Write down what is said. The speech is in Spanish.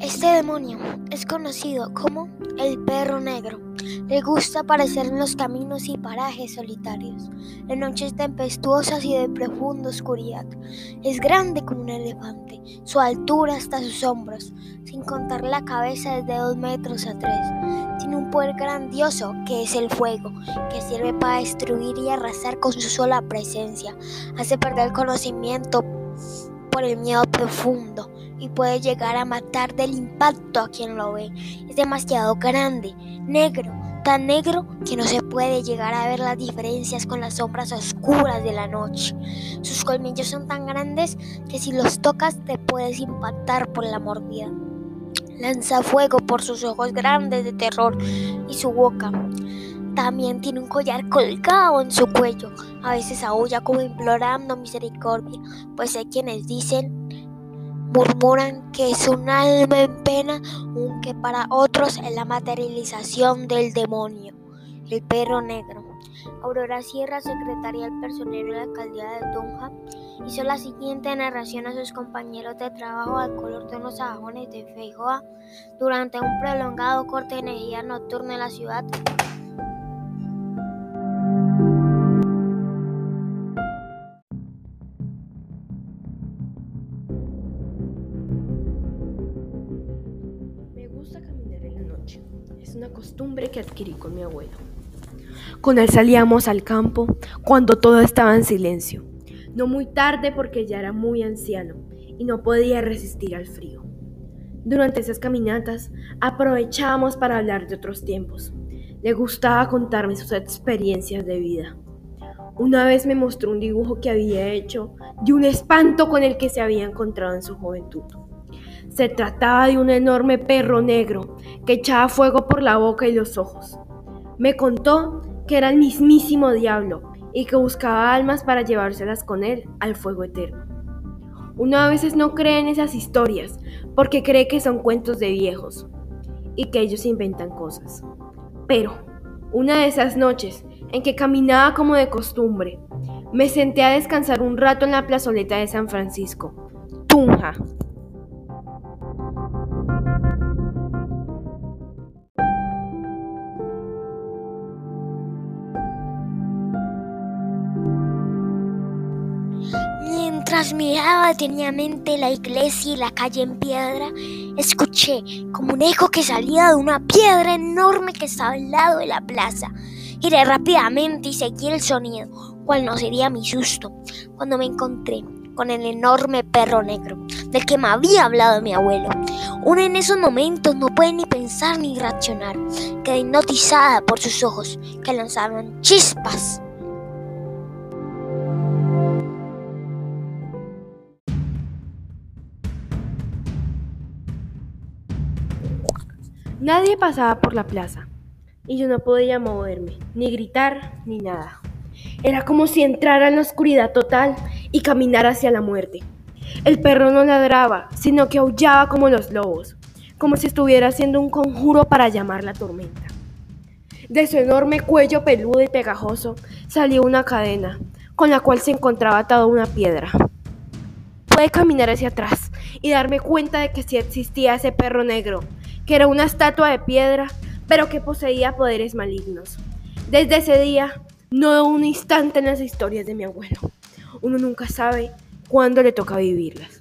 Este demonio es conocido como el perro negro. Le gusta aparecer en los caminos y parajes solitarios, en noches tempestuosas y de profunda oscuridad. Es grande como un elefante, su altura hasta sus hombros, sin contar la cabeza desde dos metros a tres. Tiene un poder grandioso que es el fuego, que sirve para destruir y arrasar con su sola presencia. Hace perder el conocimiento por el miedo profundo y puede llegar a matar del impacto a quien lo ve. Es demasiado grande, negro, tan negro que no se puede llegar a ver las diferencias con las sombras oscuras de la noche. Sus colmillos son tan grandes que si los tocas te puedes impactar por la mordida. Lanza fuego por sus ojos grandes de terror y su boca. También tiene un collar colgado en su cuello. A veces aúlla como implorando misericordia, pues hay quienes dicen murmuran que es un alma en pena, aunque para otros es la materialización del demonio, el perro negro. Aurora Sierra, secretaria del personero de la alcaldía de Tunja, hizo la siguiente narración a sus compañeros de trabajo al color de unos sajones de Feijoa durante un prolongado corte de energía nocturna en la ciudad Es una costumbre que adquirí con mi abuelo. Con él salíamos al campo cuando todo estaba en silencio. No muy tarde porque ya era muy anciano y no podía resistir al frío. Durante esas caminatas aprovechábamos para hablar de otros tiempos. Le gustaba contarme sus experiencias de vida. Una vez me mostró un dibujo que había hecho de un espanto con el que se había encontrado en su juventud. Se trataba de un enorme perro negro que echaba fuego por la boca y los ojos. Me contó que era el mismísimo diablo y que buscaba almas para llevárselas con él al fuego eterno. Uno a veces no cree en esas historias porque cree que son cuentos de viejos y que ellos inventan cosas. Pero, una de esas noches en que caminaba como de costumbre, me senté a descansar un rato en la plazoleta de San Francisco, Tunja. Mientras miraba detenidamente la iglesia y la calle en piedra, escuché como un eco que salía de una piedra enorme que estaba al lado de la plaza. Giré rápidamente y seguí el sonido, cual no sería mi susto, cuando me encontré con el enorme perro negro, del que me había hablado mi abuelo. Uno en esos momentos no puede ni pensar ni reaccionar. Quedé hipnotizada por sus ojos, que lanzaban chispas Nadie pasaba por la plaza y yo no podía moverme, ni gritar, ni nada. Era como si entrara en la oscuridad total y caminara hacia la muerte. El perro no ladraba, sino que aullaba como los lobos, como si estuviera haciendo un conjuro para llamar la tormenta. De su enorme cuello peludo y pegajoso salió una cadena, con la cual se encontraba atada una piedra. Pude caminar hacia atrás y darme cuenta de que sí existía ese perro negro, que era una estatua de piedra, pero que poseía poderes malignos. Desde ese día, no un instante en las historias de mi abuelo. Uno nunca sabe cuándo le toca vivirlas.